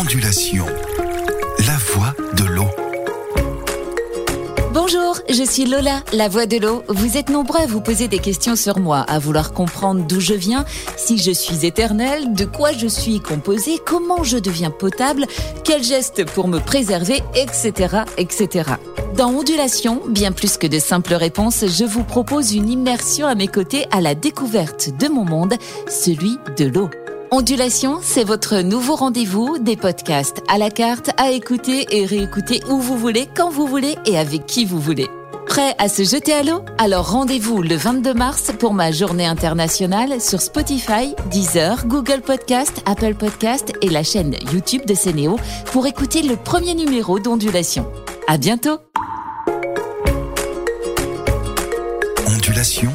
Ondulation. La voix de l'eau. Bonjour, je suis Lola, la voix de l'eau. Vous êtes nombreux à vous poser des questions sur moi, à vouloir comprendre d'où je viens, si je suis éternelle, de quoi je suis composée, comment je deviens potable, quels gestes pour me préserver, etc., etc. Dans Ondulation, bien plus que de simples réponses, je vous propose une immersion à mes côtés à la découverte de mon monde, celui de l'eau. Ondulation, c'est votre nouveau rendez-vous, des podcasts à la carte, à écouter et réécouter où vous voulez, quand vous voulez et avec qui vous voulez. Prêt à se jeter à l'eau? Alors rendez-vous le 22 mars pour ma journée internationale sur Spotify, Deezer, Google Podcast, Apple Podcast et la chaîne YouTube de Cénéo pour écouter le premier numéro d'Ondulation. À bientôt Ondulation